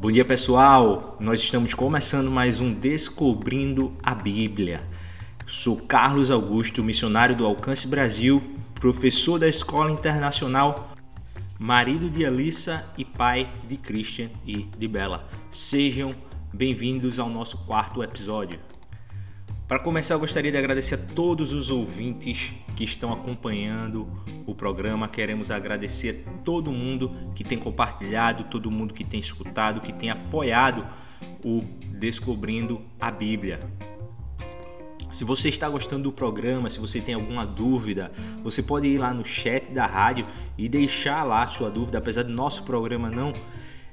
Bom dia pessoal, nós estamos começando mais um Descobrindo a Bíblia. Sou Carlos Augusto, missionário do Alcance Brasil, professor da Escola Internacional, marido de Alissa e pai de Christian e de Bela. Sejam bem-vindos ao nosso quarto episódio. Para começar, eu gostaria de agradecer a todos os ouvintes que estão acompanhando o programa. Queremos agradecer a todo mundo que tem compartilhado, todo mundo que tem escutado, que tem apoiado o Descobrindo a Bíblia. Se você está gostando do programa, se você tem alguma dúvida, você pode ir lá no chat da rádio e deixar lá sua dúvida, apesar do nosso programa não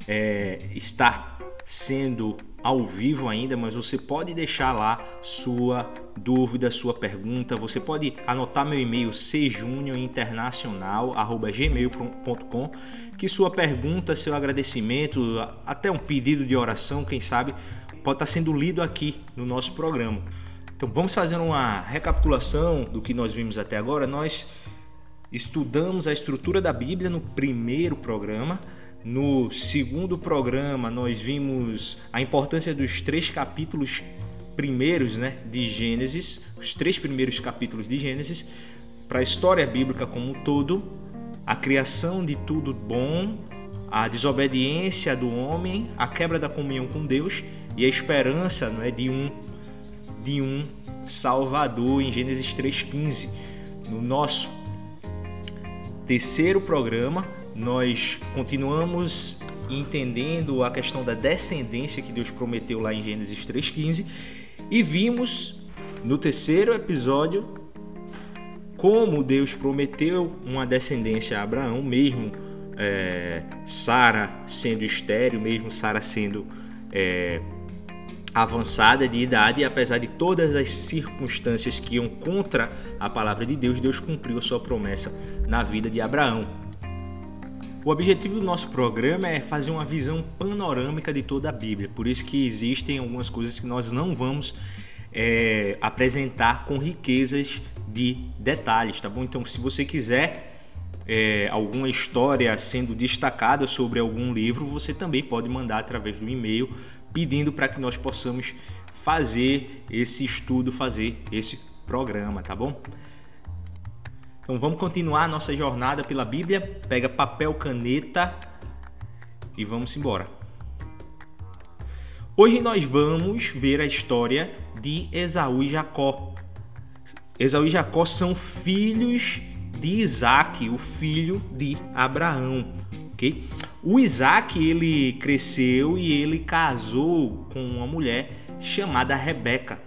é, estar sendo ao vivo ainda, mas você pode deixar lá sua dúvida, sua pergunta. Você pode anotar meu e-mail cjuniorinternacional@gmail.com, que sua pergunta, seu agradecimento, até um pedido de oração, quem sabe, pode estar sendo lido aqui no nosso programa. Então vamos fazer uma recapitulação do que nós vimos até agora. Nós estudamos a estrutura da Bíblia no primeiro programa no segundo programa, nós vimos a importância dos três capítulos primeiros né, de Gênesis, os três primeiros capítulos de Gênesis, para a história bíblica como um todo, a criação de tudo bom, a desobediência do homem, a quebra da comunhão com Deus e a esperança né, de, um, de um Salvador em Gênesis 3,15. No nosso terceiro programa, nós continuamos entendendo a questão da descendência que Deus prometeu lá em Gênesis 3,15 e vimos no terceiro episódio como Deus prometeu uma descendência a Abraão, mesmo é, Sara sendo estéreo, mesmo Sara sendo é, avançada de idade, e apesar de todas as circunstâncias que iam contra a palavra de Deus, Deus cumpriu a sua promessa na vida de Abraão. O objetivo do nosso programa é fazer uma visão panorâmica de toda a Bíblia, por isso que existem algumas coisas que nós não vamos é, apresentar com riquezas de detalhes, tá bom? Então, se você quiser é, alguma história sendo destacada sobre algum livro, você também pode mandar através do e-mail pedindo para que nós possamos fazer esse estudo, fazer esse programa, tá bom? Então vamos continuar a nossa jornada pela Bíblia. Pega papel, caneta e vamos embora. Hoje nós vamos ver a história de Esaú e Jacó. Esaú e Jacó são filhos de Isaac, o filho de Abraão. Okay? O Isaac ele cresceu e ele casou com uma mulher chamada Rebeca.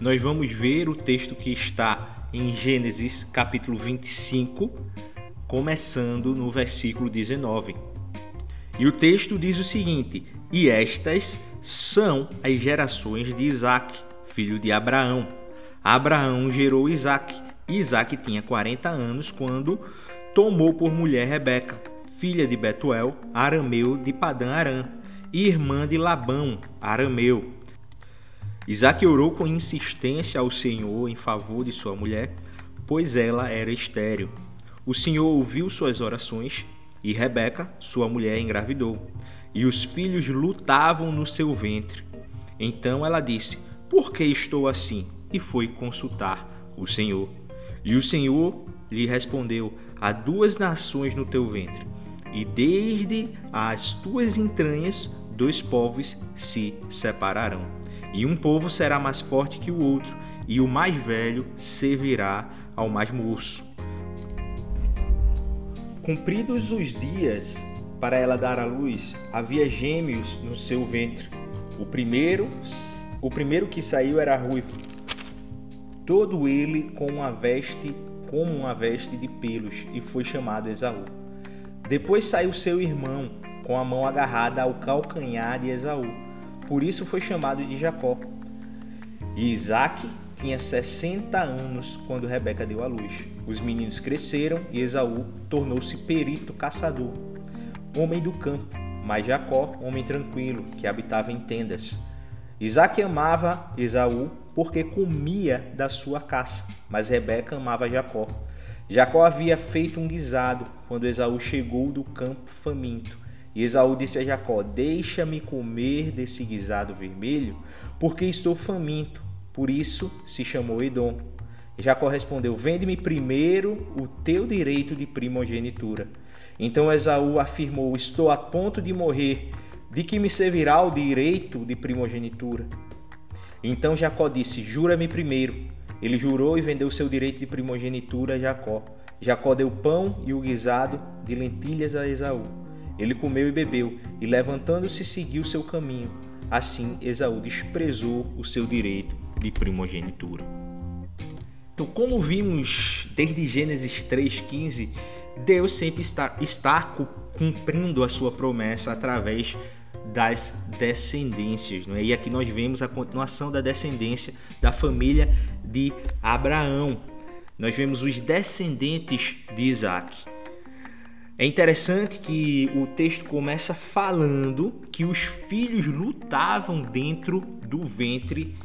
Nós vamos ver o texto que está em Gênesis capítulo 25, começando no versículo 19. E o texto diz o seguinte: E estas são as gerações de Isaac, filho de Abraão. Abraão gerou Isaac, Isaac tinha 40 anos quando tomou por mulher Rebeca, filha de Betuel, arameu de Padã Aram, e irmã de Labão, arameu. Isaac orou com insistência ao Senhor em favor de sua mulher, pois ela era estéril. O Senhor ouviu suas orações e Rebeca, sua mulher, engravidou, e os filhos lutavam no seu ventre. Então ela disse: Por que estou assim? E foi consultar o Senhor. E o Senhor lhe respondeu: Há duas nações no teu ventre, e desde as tuas entranhas dois povos se separarão e um povo será mais forte que o outro, e o mais velho servirá ao mais moço. Cumpridos os dias para ela dar à luz, havia gêmeos no seu ventre. O primeiro, o primeiro que saiu era ruivo, todo ele com uma veste como uma veste de pelos, e foi chamado Esaú. Depois saiu seu irmão, com a mão agarrada ao calcanhar de Esaú por isso foi chamado de Jacó. E Isaac tinha 60 anos quando Rebeca deu à luz. Os meninos cresceram e Esaú tornou-se perito caçador, homem do campo, mas Jacó, homem tranquilo, que habitava em tendas. Isaac amava Esaú porque comia da sua caça, mas Rebeca amava Jacó. Jacó havia feito um guisado quando Esaú chegou do campo faminto E Esaú disse a Jacó: Deixa-me comer desse guisado vermelho, porque estou faminto. Por isso se chamou Edom. Jacó respondeu: Vende-me primeiro o teu direito de primogenitura. Então Esaú afirmou: Estou a ponto de morrer. De que me servirá o direito de primogenitura? Então Jacó disse: Jura-me primeiro. Ele jurou e vendeu seu direito de primogenitura a Jacó. Jacó deu pão e o guisado de lentilhas a Esaú. Ele comeu e bebeu, e levantando-se seguiu seu caminho. Assim Esaú desprezou o seu direito de primogenitura. Então, como vimos desde Gênesis 3,15, Deus sempre está, está cumprindo a sua promessa através das descendências. Não é? E aqui nós vemos a continuação da descendência da família de Abraão. Nós vemos os descendentes de Isaac. É interessante que o texto começa falando que os filhos lutavam dentro do ventre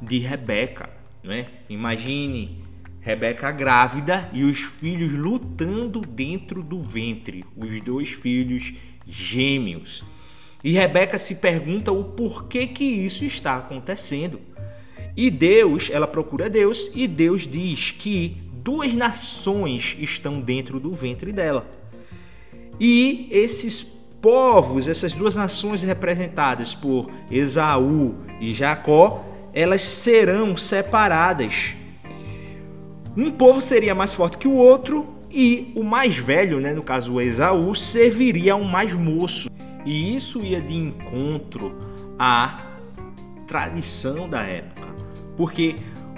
de Rebeca. Né? Imagine Rebeca grávida e os filhos lutando dentro do ventre, os dois filhos gêmeos. E Rebeca se pergunta o porquê que isso está acontecendo. E Deus, ela procura Deus e Deus diz que duas nações estão dentro do ventre dela. E esses povos, essas duas nações representadas por Esaú e Jacó, elas serão separadas. Um povo seria mais forte que o outro e o mais velho, né, no caso o Esaú, serviria ao mais moço. E isso ia de encontro à tradição da época, porque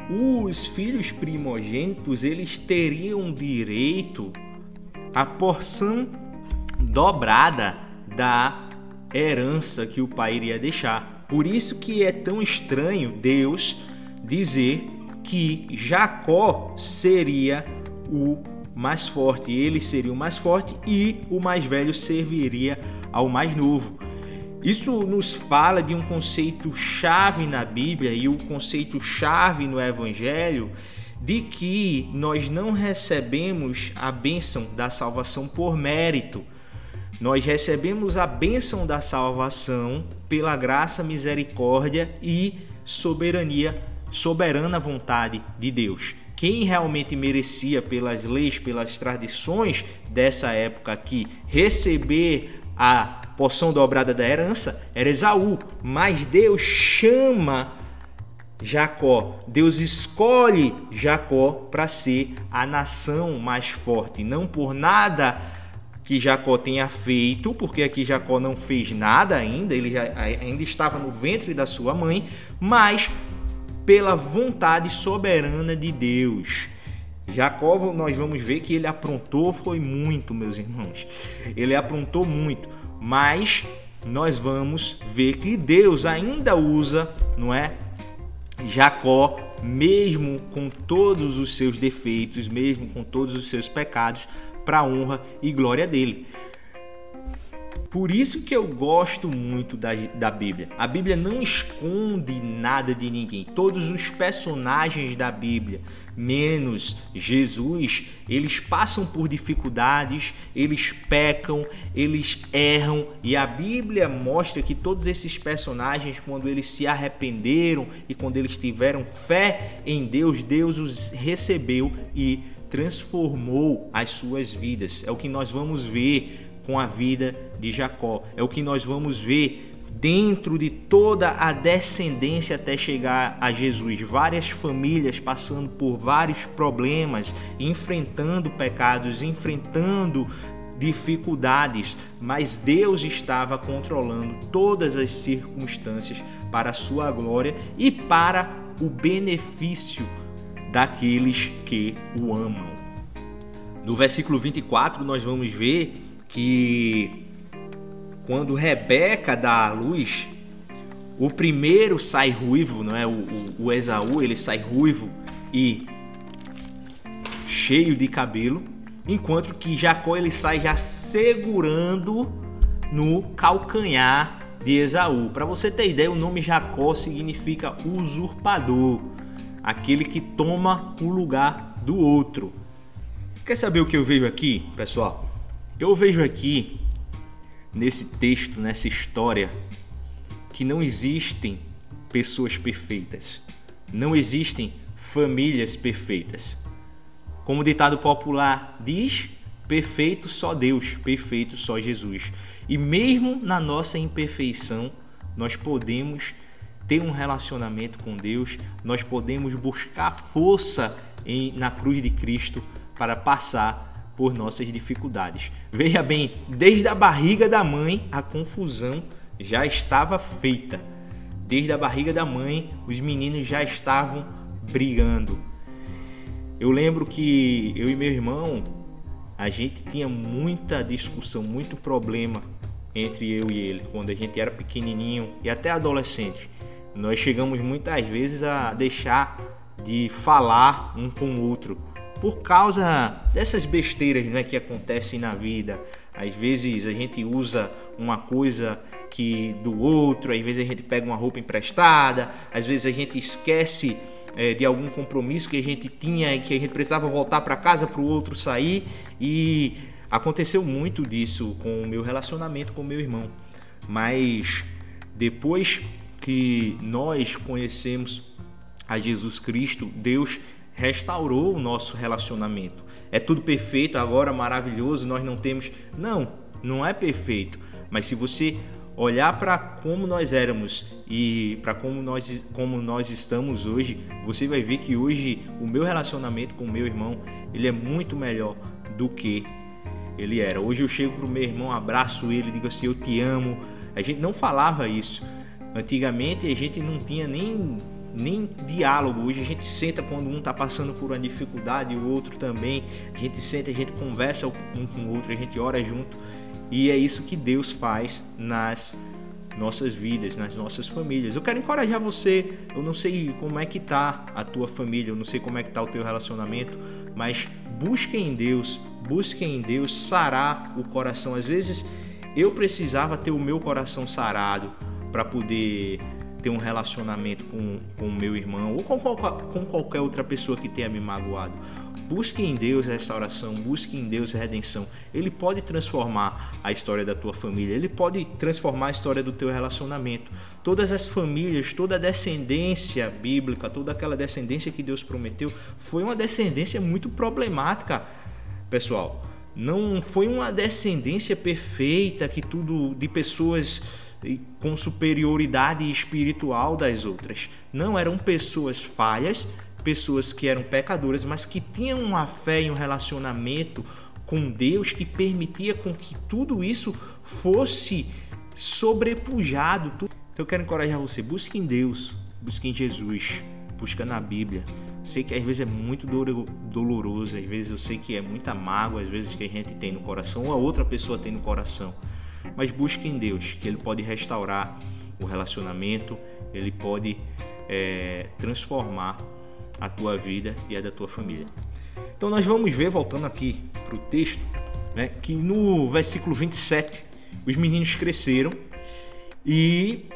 os filhos primogênitos eles teriam direito à porção dobrada da herança que o pai iria deixar. Por isso que é tão estranho Deus dizer que Jacó seria o mais forte, ele seria o mais forte e o mais velho serviria ao mais novo. Isso nos fala de um conceito chave na Bíblia e o conceito chave no Evangelho de que nós não recebemos a bênção da salvação por mérito nós recebemos a bênção da salvação pela graça, misericórdia e soberania, soberana vontade de Deus. Quem realmente merecia pelas leis, pelas tradições dessa época aqui receber a porção dobrada da herança era Esaú, mas Deus chama Jacó. Deus escolhe Jacó para ser a nação mais forte, não por nada que Jacó tenha feito, porque aqui Jacó não fez nada ainda, ele ainda estava no ventre da sua mãe, mas pela vontade soberana de Deus. Jacó, nós vamos ver que ele aprontou foi muito, meus irmãos. Ele aprontou muito, mas nós vamos ver que Deus ainda usa, não é? Jacó, mesmo com todos os seus defeitos, mesmo com todos os seus pecados, para a honra e glória dele. Por isso que eu gosto muito da, da Bíblia. A Bíblia não esconde nada de ninguém. Todos os personagens da Bíblia, menos Jesus, eles passam por dificuldades, eles pecam, eles erram. E a Bíblia mostra que todos esses personagens, quando eles se arrependeram e quando eles tiveram fé em Deus, Deus os recebeu e transformou as suas vidas. É o que nós vamos ver com a vida de Jacó. É o que nós vamos ver dentro de toda a descendência até chegar a Jesus. Várias famílias passando por vários problemas, enfrentando pecados, enfrentando dificuldades, mas Deus estava controlando todas as circunstâncias para a sua glória e para o benefício daqueles que o amam. No versículo 24, nós vamos ver que quando Rebeca dá a luz, o primeiro sai ruivo, não é? O, o, o Esaú ele sai ruivo e cheio de cabelo, enquanto que Jacó ele sai já segurando no calcanhar de Esaú. Para você ter ideia, o nome Jacó significa usurpador aquele que toma o lugar do outro. Quer saber o que eu vejo aqui, pessoal? Eu vejo aqui nesse texto, nessa história, que não existem pessoas perfeitas, não existem famílias perfeitas. Como o ditado popular diz, perfeito só Deus, perfeito só Jesus. E mesmo na nossa imperfeição, nós podemos ter um relacionamento com Deus, nós podemos buscar força em, na cruz de Cristo para passar por nossas dificuldades. Veja bem, desde a barriga da mãe, a confusão já estava feita. Desde a barriga da mãe, os meninos já estavam brigando. Eu lembro que eu e meu irmão, a gente tinha muita discussão, muito problema entre eu e ele, quando a gente era pequenininho e até adolescente. Nós chegamos muitas vezes a deixar de falar um com o outro por causa dessas besteiras né, que acontecem na vida. Às vezes a gente usa uma coisa que do outro, às vezes a gente pega uma roupa emprestada, às vezes a gente esquece é, de algum compromisso que a gente tinha e que a gente precisava voltar para casa para o outro sair e aconteceu muito disso com o meu relacionamento com meu irmão. Mas depois que nós conhecemos a Jesus Cristo, Deus restaurou o nosso relacionamento. É tudo perfeito, agora maravilhoso, nós não temos. Não, não é perfeito. Mas se você olhar para como nós éramos e para como nós, como nós estamos hoje, você vai ver que hoje o meu relacionamento com o meu irmão ele é muito melhor do que ele era. Hoje eu chego pro meu irmão, abraço ele, digo assim: Eu te amo. A gente não falava isso. Antigamente a gente não tinha nem, nem diálogo. Hoje a gente senta quando um está passando por uma dificuldade o outro também. A gente senta, a gente conversa um com o outro, a gente ora junto. E é isso que Deus faz nas nossas vidas, nas nossas famílias. Eu quero encorajar você. Eu não sei como é que tá a tua família, eu não sei como é que tá o teu relacionamento, mas busque em Deus, busque em Deus sarar o coração. Às vezes eu precisava ter o meu coração sarado para poder ter um relacionamento com o meu irmão ou com, com qualquer outra pessoa que tenha me magoado. Busque em Deus restauração, busque em Deus redenção. Ele pode transformar a história da tua família, ele pode transformar a história do teu relacionamento. Todas as famílias, toda a descendência bíblica, toda aquela descendência que Deus prometeu, foi uma descendência muito problemática, pessoal. Não foi uma descendência perfeita que tudo de pessoas com superioridade espiritual das outras. Não eram pessoas falhas, pessoas que eram pecadoras, mas que tinham uma fé e um relacionamento com Deus que permitia com que tudo isso fosse sobrepujado. Então eu quero encorajar você, busque em Deus, busque em Jesus, busca na Bíblia. Sei que às vezes é muito doloroso, às vezes eu sei que é muita mágoa, às vezes que a gente tem no coração ou a outra pessoa tem no coração mas busque em Deus, que Ele pode restaurar o relacionamento, Ele pode é, transformar a tua vida e a da tua família. Então nós vamos ver, voltando aqui para o texto, né, que no versículo 27 os meninos cresceram e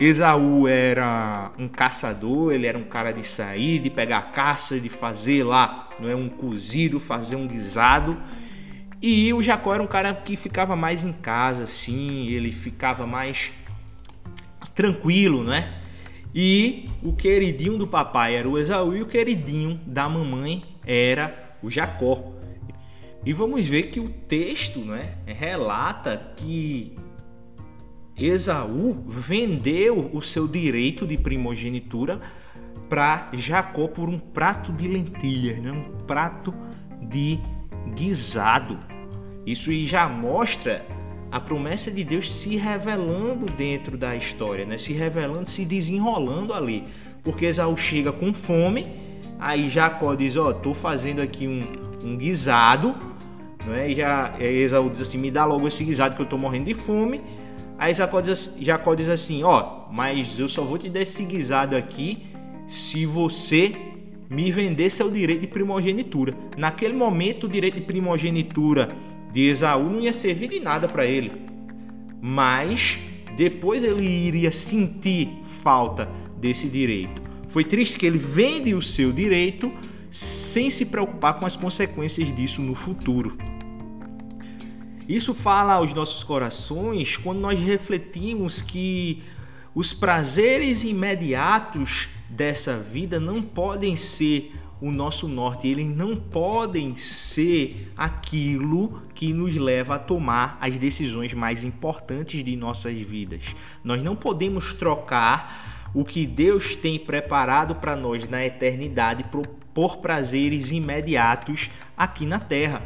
Esaú era um caçador, ele era um cara de sair, de pegar caça, de fazer lá, não é um cozido, fazer um guisado. E o Jacó era um cara que ficava mais em casa, assim, ele ficava mais tranquilo, né? E o queridinho do papai era o Esaú e o queridinho da mamãe era o Jacó. E vamos ver que o texto né, relata que Esaú vendeu o seu direito de primogenitura para Jacó por um prato de lentilhas, né? um prato de guisado. Isso já mostra a promessa de Deus se revelando dentro da história, né? se revelando, se desenrolando ali. Porque Esaú chega com fome, aí Jacó diz: Ó, oh, tô fazendo aqui um, um guisado, né? e já Esaú diz assim: Me dá logo esse guisado que eu tô morrendo de fome. Aí Jacó diz, Jacó diz assim: Ó, oh, mas eu só vou te dar esse guisado aqui se você me vender seu direito de primogenitura. Naquele momento, o direito de primogenitura de Esaú não ia servir de nada para ele. Mas depois ele iria sentir falta desse direito. Foi triste que ele vende o seu direito sem se preocupar com as consequências disso no futuro. Isso fala aos nossos corações quando nós refletimos que os prazeres imediatos dessa vida não podem ser o nosso norte, eles não podem ser aquilo que nos leva a tomar as decisões mais importantes de nossas vidas. Nós não podemos trocar o que Deus tem preparado para nós na eternidade por, prazeres imediatos aqui na terra.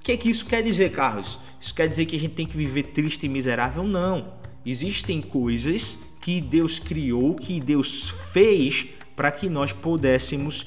O que é que isso quer dizer, Carlos? Isso quer dizer que a gente tem que viver triste e miserável? Não. Existem coisas que Deus criou, que Deus fez para que nós pudéssemos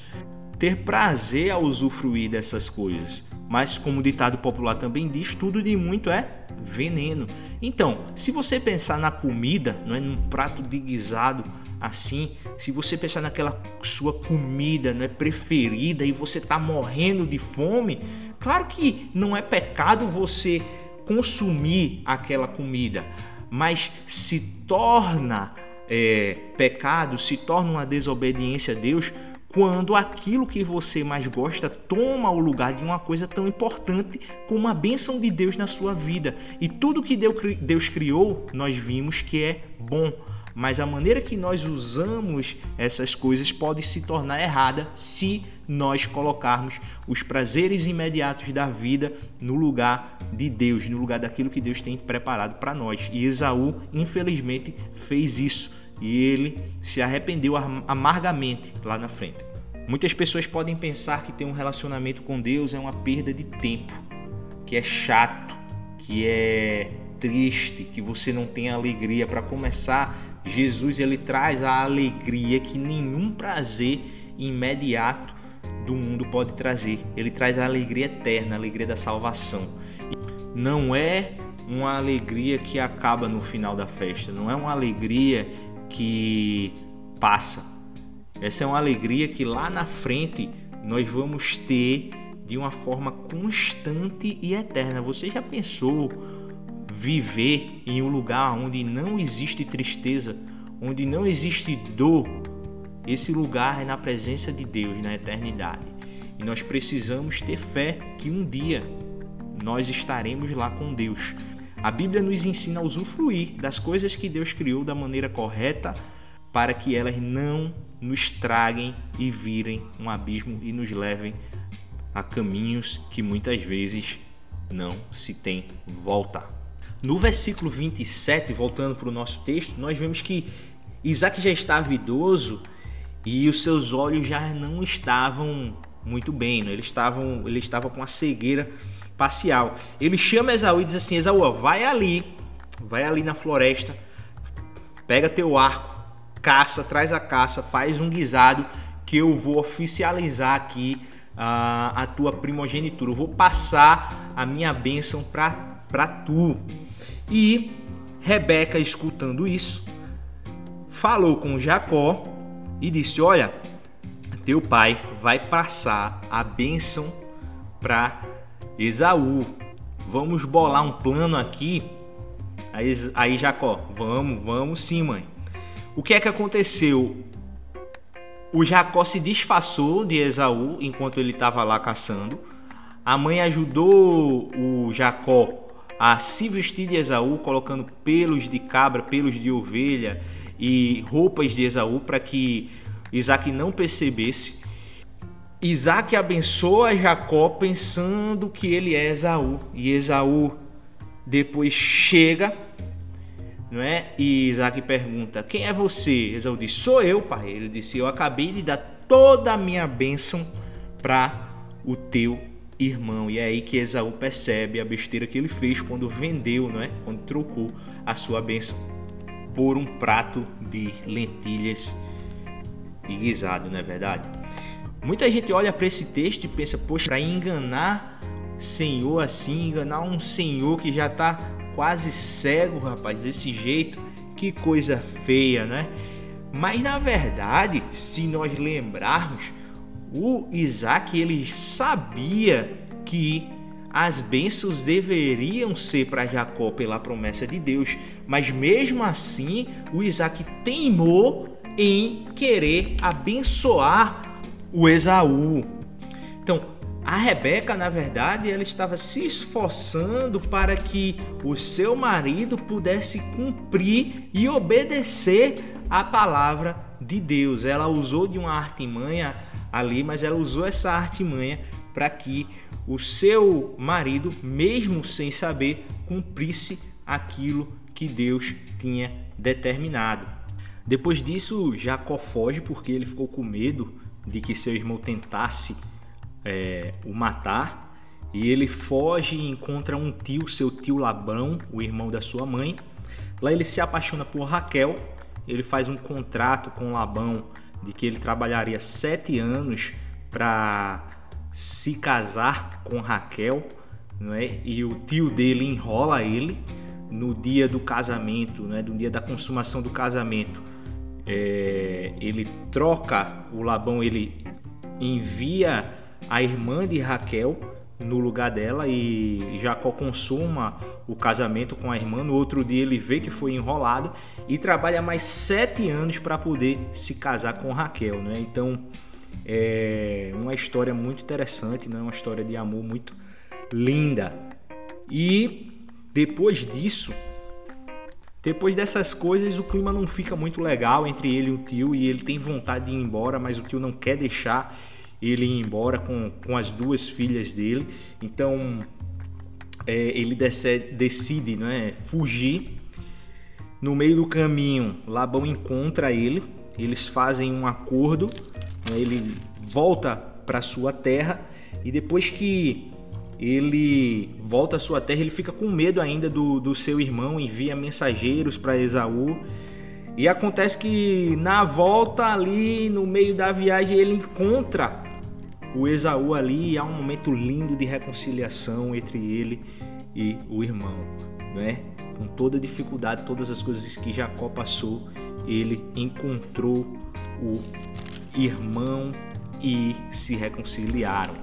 ter prazer a usufruir dessas coisas. Mas, como o ditado popular também diz, tudo de muito é veneno. Então, se você pensar na comida, não é num prato de guisado assim, se você pensar naquela sua comida, não é preferida e você está morrendo de fome, claro que não é pecado você consumir aquela comida, mas se torna é, pecado, se torna uma desobediência a Deus quando aquilo que você mais gosta toma o lugar de uma coisa tão importante como a bênção de Deus na sua vida. E tudo que Deus criou, nós vimos que é bom. Mas a maneira que nós usamos essas coisas pode se tornar errada se nós colocarmos os prazeres imediatos da vida no lugar de Deus, no lugar daquilo que Deus tem preparado para nós. E Esaú, infelizmente, fez isso e ele se arrependeu amargamente lá na frente. Muitas pessoas podem pensar que ter um relacionamento com Deus é uma perda de tempo, que é chato, que é triste, que você não tem alegria. Para começar, Jesus ele traz a alegria que nenhum prazer imediato do mundo pode trazer. Ele traz a alegria eterna, a alegria da salvação. Não é uma alegria que acaba no final da festa, não é uma alegria que passa. Essa é uma alegria que lá na frente nós vamos ter de uma forma constante e eterna. Você já pensou viver em um lugar onde não existe tristeza, onde não existe dor? Esse lugar é na presença de Deus na eternidade. E nós precisamos ter fé que um dia nós estaremos lá com Deus. A Bíblia nos ensina a usufruir das coisas que Deus criou da maneira correta para que elas não nos traguem e virem um abismo e nos levem a caminhos que muitas vezes não se tem volta. No versículo 27, voltando para o nosso texto, nós vemos que Isaac já estava idoso e os seus olhos já não estavam muito bem, né? ele, estavam, ele estava com a cegueira parcial. Ele chama Esaú e diz assim: Esaú, vai ali, vai ali na floresta, pega teu arco, caça, traz a caça, faz um guisado que eu vou oficializar aqui a, a tua primogenitura. Eu vou passar a minha bênção para tu. E Rebeca, escutando isso, falou com Jacó e disse: Olha, teu pai vai passar a bênção para Esaú, vamos bolar um plano aqui. Aí, aí Jacó, vamos, vamos sim, mãe. O que é que aconteceu? O Jacó se disfarçou de Esaú enquanto ele estava lá caçando. A mãe ajudou o Jacó a se vestir de Esaú, colocando pelos de cabra, pelos de ovelha e roupas de Esaú para que Isaac não percebesse. Isaac abençoa Jacó pensando que ele é Esaú. E Esaú depois chega, não é? E Isaac pergunta: Quem é você? Esaú diz: Sou eu, pai. Ele disse: Eu acabei de dar toda a minha bênção para o teu irmão. E é aí que Esaú percebe a besteira que ele fez quando vendeu, não é? Quando trocou a sua bênção por um prato de lentilhas e guisado, não é verdade? Muita gente olha para esse texto e pensa, poxa, para enganar Senhor assim, enganar um Senhor que já está quase cego, rapaz, desse jeito, que coisa feia, né? Mas na verdade, se nós lembrarmos, o Isaac ele sabia que as bênçãos deveriam ser para Jacó pela promessa de Deus, mas mesmo assim o Isaac teimou em querer abençoar o Esaú. Então, a Rebeca, na verdade, ela estava se esforçando para que o seu marido pudesse cumprir e obedecer a palavra de Deus. Ela usou de uma artimanha ali, mas ela usou essa artimanha para que o seu marido, mesmo sem saber, cumprisse aquilo que Deus tinha determinado. Depois disso, Jacó foge porque ele ficou com medo de que seu irmão tentasse é, o matar. E ele foge e encontra um tio, seu tio Labrão, o irmão da sua mãe. Lá ele se apaixona por Raquel. Ele faz um contrato com Labão de que ele trabalharia sete anos para se casar com Raquel, não é? E o tio dele enrola ele no dia do casamento, né? No dia da consumação do casamento. É, ele troca o Labão, ele envia a irmã de Raquel no lugar dela e Jacó consuma o casamento com a irmã. No outro dia ele vê que foi enrolado e trabalha mais sete anos para poder se casar com Raquel, né? Então é uma história muito interessante, né? Uma história de amor muito linda. E depois disso, depois dessas coisas, o clima não fica muito legal entre ele e o tio e ele tem vontade de ir embora, mas o tio não quer deixar ele ir embora com, com as duas filhas dele. Então é, ele decide, decide né, fugir. No meio do caminho, Labão encontra ele. Eles fazem um acordo. Né, ele volta para sua terra e depois que ele volta à sua terra, ele fica com medo ainda do, do seu irmão, envia mensageiros para Esaú. E acontece que na volta ali, no meio da viagem, ele encontra o Esaú ali há um momento lindo de reconciliação entre ele e o irmão, né? Com toda a dificuldade, todas as coisas que Jacó passou, ele encontrou o irmão e se reconciliaram.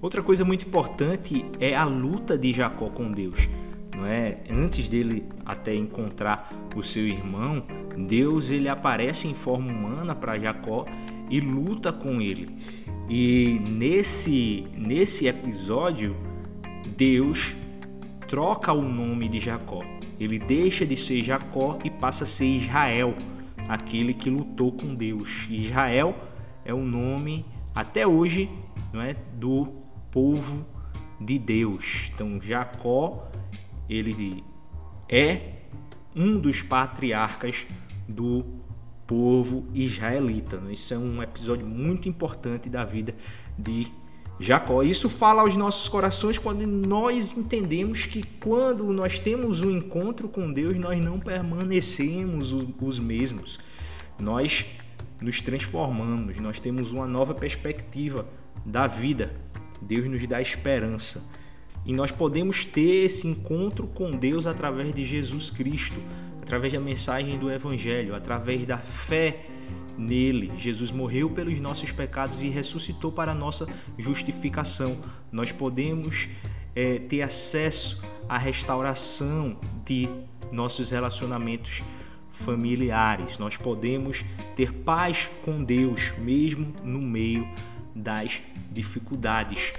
Outra coisa muito importante é a luta de Jacó com Deus. Não é? Antes dele até encontrar o seu irmão, Deus ele aparece em forma humana para Jacó e luta com ele. E nesse, nesse episódio, Deus troca o nome de Jacó. Ele deixa de ser Jacó e passa a ser Israel, aquele que lutou com Deus. Israel é o nome até hoje, não é, do povo de Deus. Então Jacó ele é um dos patriarcas do povo israelita. Né? Isso é um episódio muito importante da vida de Jacó. Isso fala aos nossos corações quando nós entendemos que quando nós temos um encontro com Deus, nós não permanecemos os mesmos. Nós nos transformamos, nós temos uma nova perspectiva da vida. Deus nos dá esperança. E nós podemos ter esse encontro com Deus através de Jesus Cristo, através da mensagem do Evangelho, através da fé nele. Jesus morreu pelos nossos pecados e ressuscitou para a nossa justificação. Nós podemos é, ter acesso à restauração de nossos relacionamentos familiares. Nós podemos ter paz com Deus mesmo no meio das dificuldades.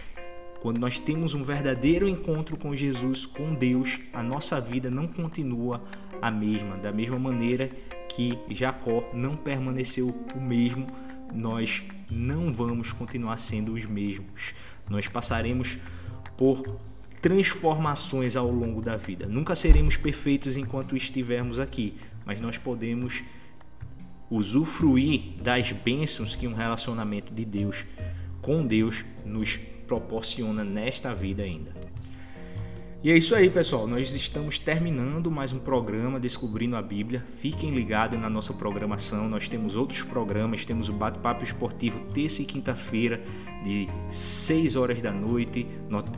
Quando nós temos um verdadeiro encontro com Jesus, com Deus, a nossa vida não continua a mesma. Da mesma maneira que Jacó não permaneceu o mesmo, nós não vamos continuar sendo os mesmos. Nós passaremos por transformações ao longo da vida. Nunca seremos perfeitos enquanto estivermos aqui, mas nós podemos usufruir das bênçãos que um relacionamento de Deus com Deus nos proporciona nesta vida ainda. E é isso aí, pessoal. Nós estamos terminando mais um programa Descobrindo a Bíblia. Fiquem ligados na nossa programação. Nós temos outros programas. Temos o Bate-Papo Esportivo terça e quinta-feira, de 6 horas da noite.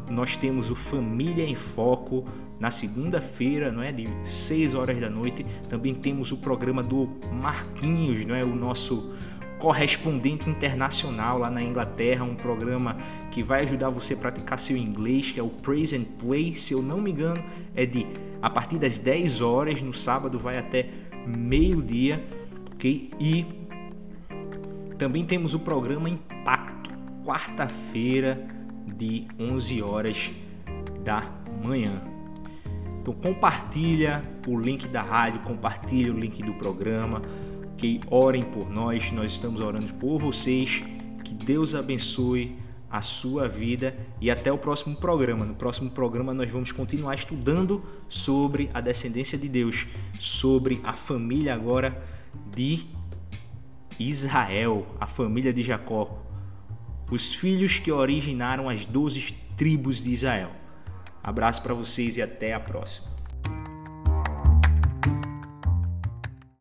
Nós temos o Família em Foco na segunda-feira, não é, de 6 horas da noite. Também temos o programa do Marquinhos, não é, o nosso correspondente internacional lá na Inglaterra, um programa que vai ajudar você a praticar seu inglês, que é o Praise and Play, se eu não me engano, é de a partir das 10 horas no sábado vai até meio-dia, OK? E também temos o programa Impacto quarta-feira de 11 horas da manhã. Então compartilha o link da rádio, compartilha o link do programa, que orem por nós, nós estamos orando por vocês, que Deus abençoe a sua vida e até o próximo programa. No próximo programa nós vamos continuar estudando sobre a descendência de Deus, sobre a família agora de Israel, a família de Jacó, os filhos que originaram as doze tribos de Israel. Abraço para vocês e até a próxima.